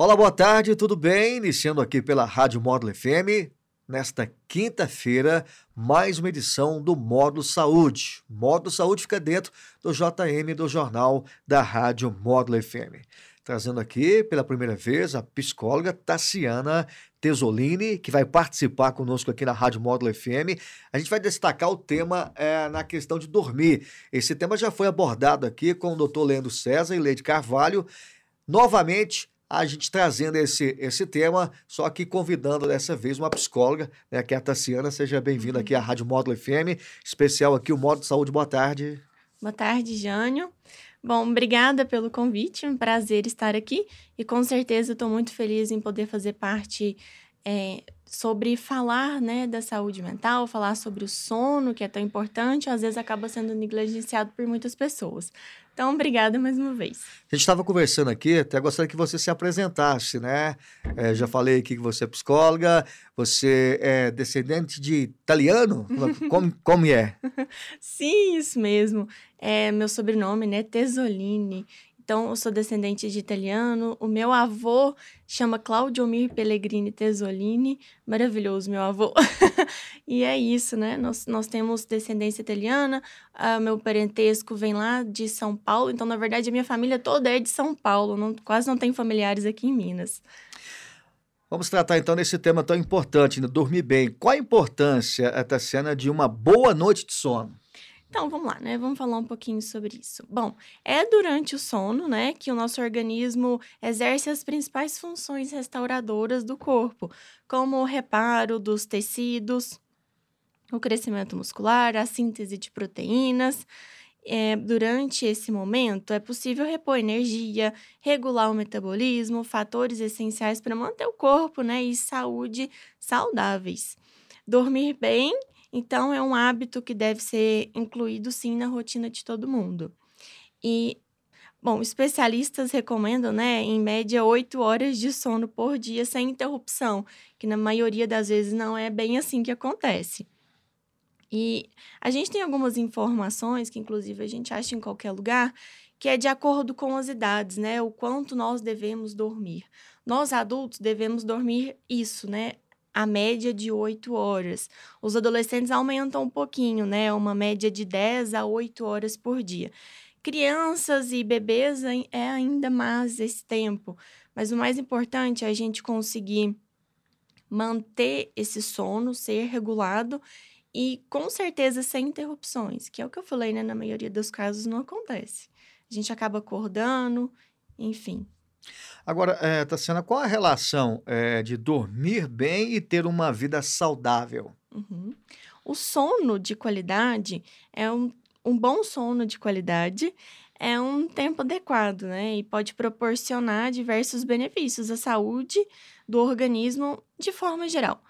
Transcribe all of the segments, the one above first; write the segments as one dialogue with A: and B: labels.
A: Olá, boa tarde, tudo bem? Iniciando aqui pela Rádio Módulo FM, nesta quinta-feira, mais uma edição do Módulo Saúde. Módulo Saúde fica dentro do JM do Jornal da Rádio Módulo FM. Trazendo aqui pela primeira vez a psicóloga Tassiana Tesolini, que vai participar conosco aqui na Rádio Módulo FM. A gente vai destacar o tema é, na questão de dormir. Esse tema já foi abordado aqui com o doutor Leandro César e Leide Carvalho. Novamente, a gente trazendo esse, esse tema, só que convidando dessa vez uma psicóloga, né, que é a Tassiana. Seja bem-vinda aqui à Rádio Módulo FM, especial aqui o Módulo Saúde. Boa tarde.
B: Boa tarde, Jânio. Bom, obrigada pelo convite, é um prazer estar aqui e com certeza estou muito feliz em poder fazer parte é, sobre falar né, da saúde mental, falar sobre o sono, que é tão importante, às vezes acaba sendo negligenciado por muitas pessoas. Então, obrigada mais uma vez.
A: A gente estava conversando aqui, até gostaria que você se apresentasse, né? É, já falei aqui que você é psicóloga, você é descendente de italiano? Como, como é?
B: Sim, isso mesmo. É meu sobrenome, né? Tesolini. Então, eu sou descendente de italiano. O meu avô chama Claudio Mir Pellegrini Tesolini. Maravilhoso, meu avô. e é isso, né? Nós, nós temos descendência italiana. Uh, meu parentesco vem lá de São Paulo. Então, na verdade, a minha família toda é de São Paulo. Não, quase não tem familiares aqui em Minas.
A: Vamos tratar então desse tema tão importante, né? dormir bem. Qual a importância, Tassiana, de uma boa noite de sono?
B: Então, vamos lá, né? Vamos falar um pouquinho sobre isso. Bom, é durante o sono, né, que o nosso organismo exerce as principais funções restauradoras do corpo, como o reparo dos tecidos, o crescimento muscular, a síntese de proteínas. É, durante esse momento, é possível repor energia, regular o metabolismo, fatores essenciais para manter o corpo né, e saúde saudáveis. Dormir bem então, é um hábito que deve ser incluído sim na rotina de todo mundo. E, bom, especialistas recomendam, né, em média, oito horas de sono por dia sem interrupção, que na maioria das vezes não é bem assim que acontece. E a gente tem algumas informações, que inclusive a gente acha em qualquer lugar, que é de acordo com as idades, né? O quanto nós devemos dormir. Nós adultos devemos dormir isso, né? A média de 8 horas. Os adolescentes aumentam um pouquinho, né? Uma média de 10 a 8 horas por dia. Crianças e bebês é ainda mais esse tempo, mas o mais importante é a gente conseguir manter esse sono, ser regulado e com certeza sem interrupções, que é o que eu falei, né? Na maioria dos casos não acontece. A gente acaba acordando, enfim.
A: Agora, é, Tassiana, qual a relação é, de dormir bem e ter uma vida saudável?
B: Uhum. O sono de qualidade é um, um bom sono de qualidade é um tempo adequado, né? E pode proporcionar diversos benefícios à saúde do organismo de forma geral.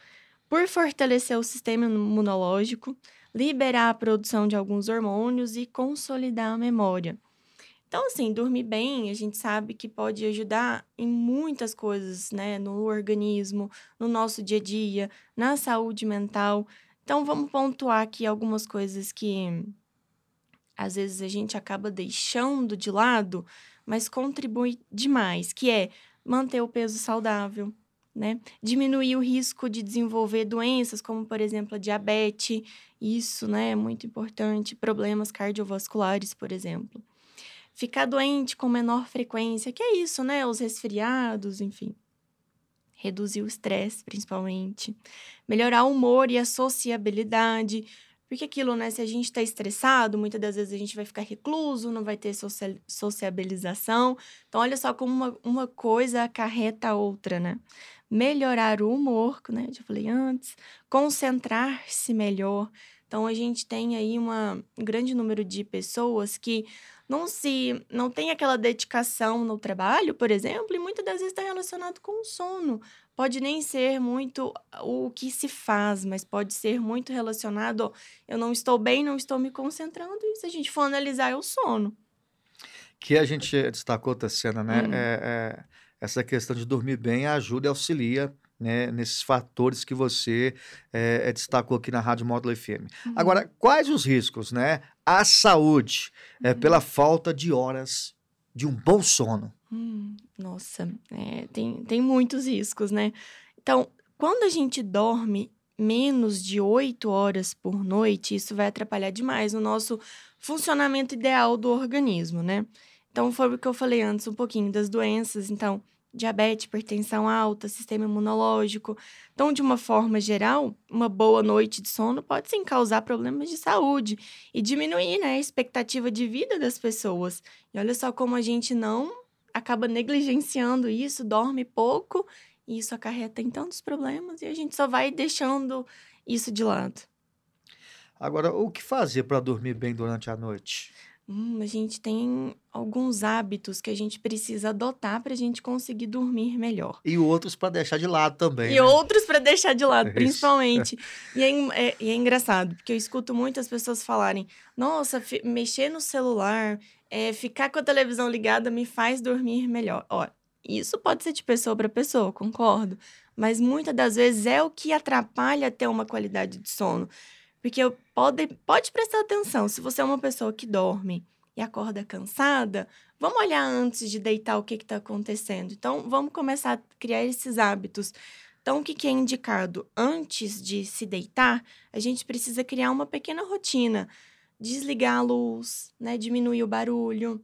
B: Por fortalecer o sistema imunológico, liberar a produção de alguns hormônios e consolidar a memória. Então, assim, dormir bem, a gente sabe que pode ajudar em muitas coisas, né? No organismo, no nosso dia a dia, na saúde mental. Então, vamos pontuar aqui algumas coisas que às vezes a gente acaba deixando de lado, mas contribui demais, que é manter o peso saudável, né? Diminuir o risco de desenvolver doenças, como, por exemplo, a diabetes. Isso, né, é muito importante. Problemas cardiovasculares, por exemplo ficar doente com menor frequência, que é isso, né? Os resfriados, enfim. Reduzir o estresse, principalmente. Melhorar o humor e a sociabilidade. Porque aquilo, né? Se a gente tá estressado, muitas das vezes a gente vai ficar recluso, não vai ter sociabilização. Então, olha só como uma, uma coisa acarreta a outra, né? Melhorar o humor, né? Já falei antes. Concentrar-se melhor. Então, a gente tem aí uma, um grande número de pessoas que não se não tem aquela dedicação no trabalho, por exemplo, e muitas das vezes está relacionado com o sono. Pode nem ser muito o que se faz, mas pode ser muito relacionado, eu não estou bem, não estou me concentrando, e se a gente for analisar, é o sono.
A: Que a gente destacou, Tassiana, né? Hum. É, é, essa questão de dormir bem ajuda e auxilia né, nesses fatores que você é, destacou aqui na Rádio Módulo FM. Uhum. Agora, quais os riscos, né? A saúde é, uhum. pela falta de horas de um bom sono.
B: Hum, nossa, é, tem, tem muitos riscos, né? Então, quando a gente dorme menos de oito horas por noite, isso vai atrapalhar demais o nosso funcionamento ideal do organismo, né? Então, foi o que eu falei antes, um pouquinho das doenças. Então, diabetes, hipertensão alta, sistema imunológico. Então, de uma forma geral, uma boa noite de sono pode sim causar problemas de saúde e diminuir né, a expectativa de vida das pessoas. E olha só como a gente não acaba negligenciando isso, dorme pouco, e isso acarreta em tantos problemas, e a gente só vai deixando isso de lado.
A: Agora, o que fazer para dormir bem durante a noite?
B: Hum, a gente tem alguns hábitos que a gente precisa adotar para a gente conseguir dormir melhor.
A: E outros para deixar de lado também.
B: E
A: né?
B: outros para deixar de lado, principalmente. e, é, é, e é engraçado, porque eu escuto muitas pessoas falarem: nossa, mexer no celular, é, ficar com a televisão ligada me faz dormir melhor. Ó, isso pode ser de pessoa para pessoa, concordo. Mas muitas das vezes é o que atrapalha ter uma qualidade de sono. Porque pode, pode prestar atenção, se você é uma pessoa que dorme e acorda cansada, vamos olhar antes de deitar o que está acontecendo. Então, vamos começar a criar esses hábitos. Então, o que, que é indicado? Antes de se deitar, a gente precisa criar uma pequena rotina. Desligar a luz, né? Diminuir o barulho.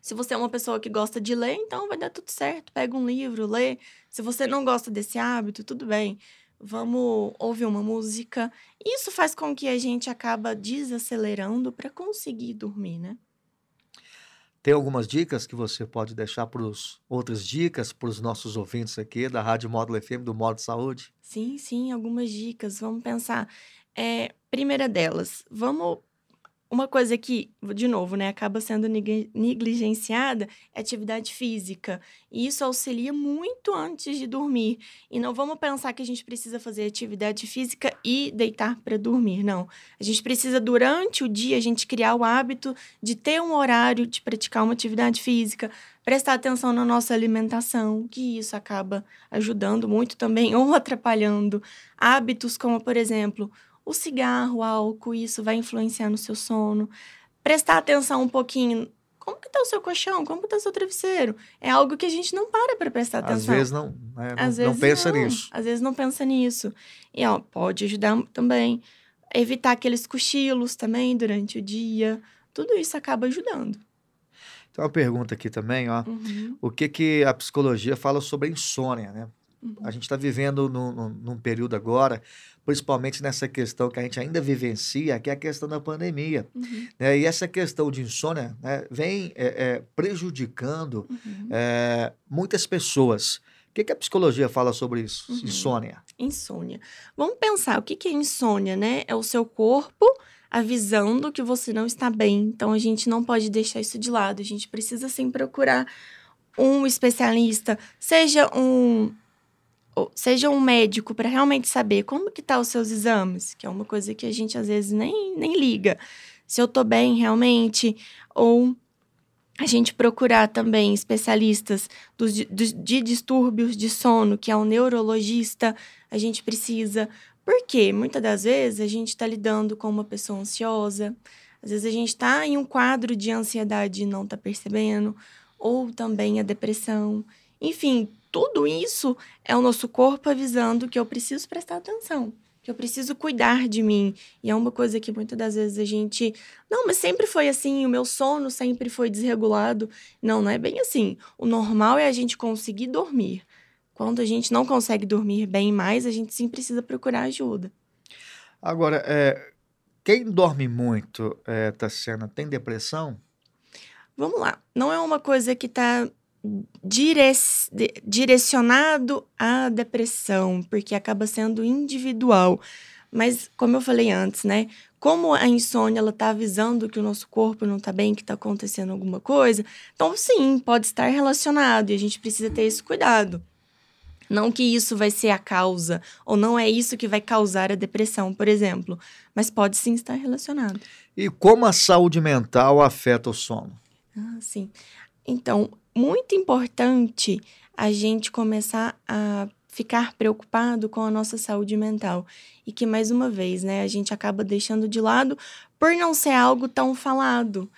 B: Se você é uma pessoa que gosta de ler, então vai dar tudo certo. Pega um livro, lê. Se você não gosta desse hábito, tudo bem vamos ouvir uma música. Isso faz com que a gente acaba desacelerando para conseguir dormir, né?
A: Tem algumas dicas que você pode deixar para os outras dicas para os nossos ouvintes aqui da Rádio Módulo FM do Modo Saúde?
B: Sim, sim, algumas dicas. Vamos pensar. É, primeira delas, vamos uma coisa que, de novo, né, acaba sendo negligenciada é atividade física. E isso auxilia muito antes de dormir. E não vamos pensar que a gente precisa fazer atividade física e deitar para dormir, não. A gente precisa, durante o dia, a gente criar o hábito de ter um horário de praticar uma atividade física, prestar atenção na nossa alimentação, que isso acaba ajudando muito também ou atrapalhando hábitos como, por exemplo, o cigarro, o álcool, isso vai influenciar no seu sono. Prestar atenção um pouquinho. Como que tá o seu colchão? Como que tá o seu travesseiro? É algo que a gente não para para prestar atenção.
A: Às vezes não, né? Às não, vezes não pensa não. nisso.
B: Às vezes não pensa nisso. E ó, pode ajudar também. Evitar aqueles cochilos também durante o dia. Tudo isso acaba ajudando.
A: Tem uma pergunta aqui também, ó. Uhum. O que que a psicologia fala sobre a insônia, né? Uhum. A gente está vivendo num, num, num, período agora, principalmente nessa questão que a gente ainda vivencia, que é a questão da pandemia. Uhum. Né? E essa questão de insônia né, vem é, é, prejudicando uhum. é, muitas pessoas. O que, que, a psicologia fala sobre isso? Uhum. Insônia.
B: Insônia. Vamos pensar, o que, que é insônia, né? É o seu corpo avisando que você não está bem. Então, a gente não pode deixar isso de lado. A gente precisa, sim, procurar um especialista, seja um seja um médico para realmente saber como que tá os seus exames, que é uma coisa que a gente às vezes nem, nem liga. Se eu tô bem realmente, ou a gente procurar também especialistas dos, dos, de distúrbios de sono, que é um neurologista, a gente precisa. Porque muitas das vezes a gente está lidando com uma pessoa ansiosa, às vezes a gente está em um quadro de ansiedade e não está percebendo, ou também a depressão. Enfim, tudo isso é o nosso corpo avisando que eu preciso prestar atenção, que eu preciso cuidar de mim. E é uma coisa que muitas das vezes a gente. Não, mas sempre foi assim, o meu sono sempre foi desregulado. Não, não é bem assim. O normal é a gente conseguir dormir. Quando a gente não consegue dormir bem mais, a gente sim precisa procurar ajuda.
A: Agora, é, quem dorme muito, é, Tassiana, tem depressão?
B: Vamos lá. Não é uma coisa que está direcionado à depressão, porque acaba sendo individual. Mas, como eu falei antes, né? Como a insônia ela tá avisando que o nosso corpo não está bem, que está acontecendo alguma coisa, então sim, pode estar relacionado e a gente precisa ter esse cuidado. Não que isso vai ser a causa, ou não é isso que vai causar a depressão, por exemplo, mas pode sim estar relacionado.
A: E como a saúde mental afeta o sono?
B: Ah, sim. Então, muito importante a gente começar a ficar preocupado com a nossa saúde mental e que mais uma vez, né, a gente acaba deixando de lado por não ser algo tão falado.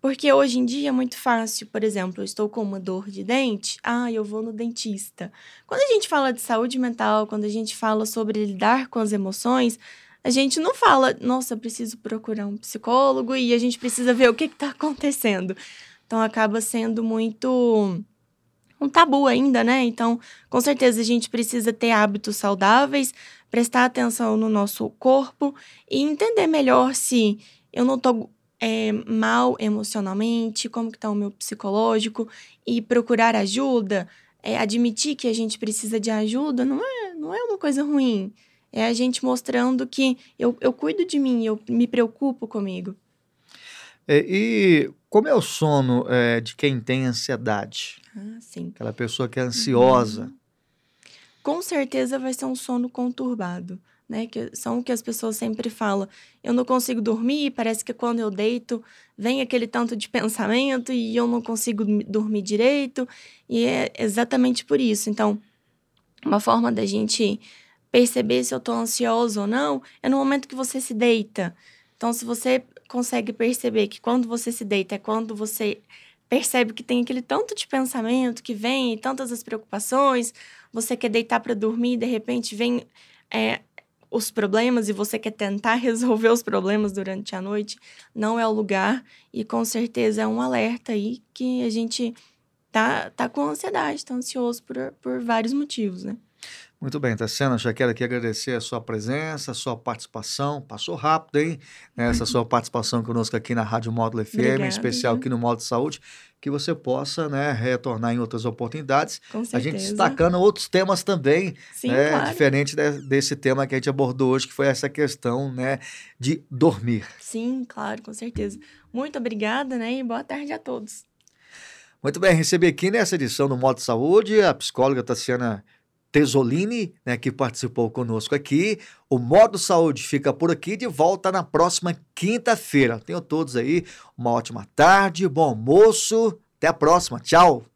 B: Porque hoje em dia é muito fácil, por exemplo, eu estou com uma dor de dente, ah, eu vou no dentista. Quando a gente fala de saúde mental, quando a gente fala sobre lidar com as emoções, a gente não fala, nossa, preciso procurar um psicólogo e a gente precisa ver o que está acontecendo. Então acaba sendo muito um tabu ainda, né? Então, com certeza a gente precisa ter hábitos saudáveis, prestar atenção no nosso corpo e entender melhor se eu não tô é, mal emocionalmente, como que tá o meu psicológico e procurar ajuda, é, admitir que a gente precisa de ajuda não é, não é uma coisa ruim. É a gente mostrando que eu, eu cuido de mim, eu me preocupo comigo.
A: É, e como é o sono é, de quem tem ansiedade?
B: Ah, sim.
A: Aquela pessoa que é ansiosa. Uhum.
B: Com certeza vai ser um sono conturbado né? Que são o que as pessoas sempre falam. Eu não consigo dormir, parece que quando eu deito vem aquele tanto de pensamento e eu não consigo dormir direito. E é exatamente por isso. Então, uma forma da gente perceber se eu tô ansioso ou não é no momento que você se deita. Então, se você consegue perceber que quando você se deita é quando você percebe que tem aquele tanto de pensamento que vem, tantas as preocupações, você quer deitar para dormir, de repente vem é, os problemas e você quer tentar resolver os problemas durante a noite, não é o lugar. E com certeza é um alerta aí que a gente tá, tá com ansiedade, tá ansioso por, por vários motivos, né?
A: Muito bem, Tassiana, já quero aqui agradecer a sua presença, a sua participação. Passou rápido, hein? Essa sua participação conosco aqui na Rádio Módulo FM, Obrigada, em especial aqui no Módulo Saúde, que você possa né, retornar em outras oportunidades.
B: Com certeza.
A: A gente destacando outros temas também,
B: Sim,
A: né,
B: claro.
A: diferente de, desse tema que a gente abordou hoje, que foi essa questão né, de dormir.
B: Sim, claro, com certeza. Muito obrigada, né? E boa tarde a todos.
A: Muito bem, recebi aqui nessa edição do Modo Saúde a psicóloga Tassiana Tesolini, né, que participou conosco aqui. O Modo Saúde fica por aqui de volta na próxima quinta-feira. Tenham todos aí uma ótima tarde, bom almoço. Até a próxima. Tchau.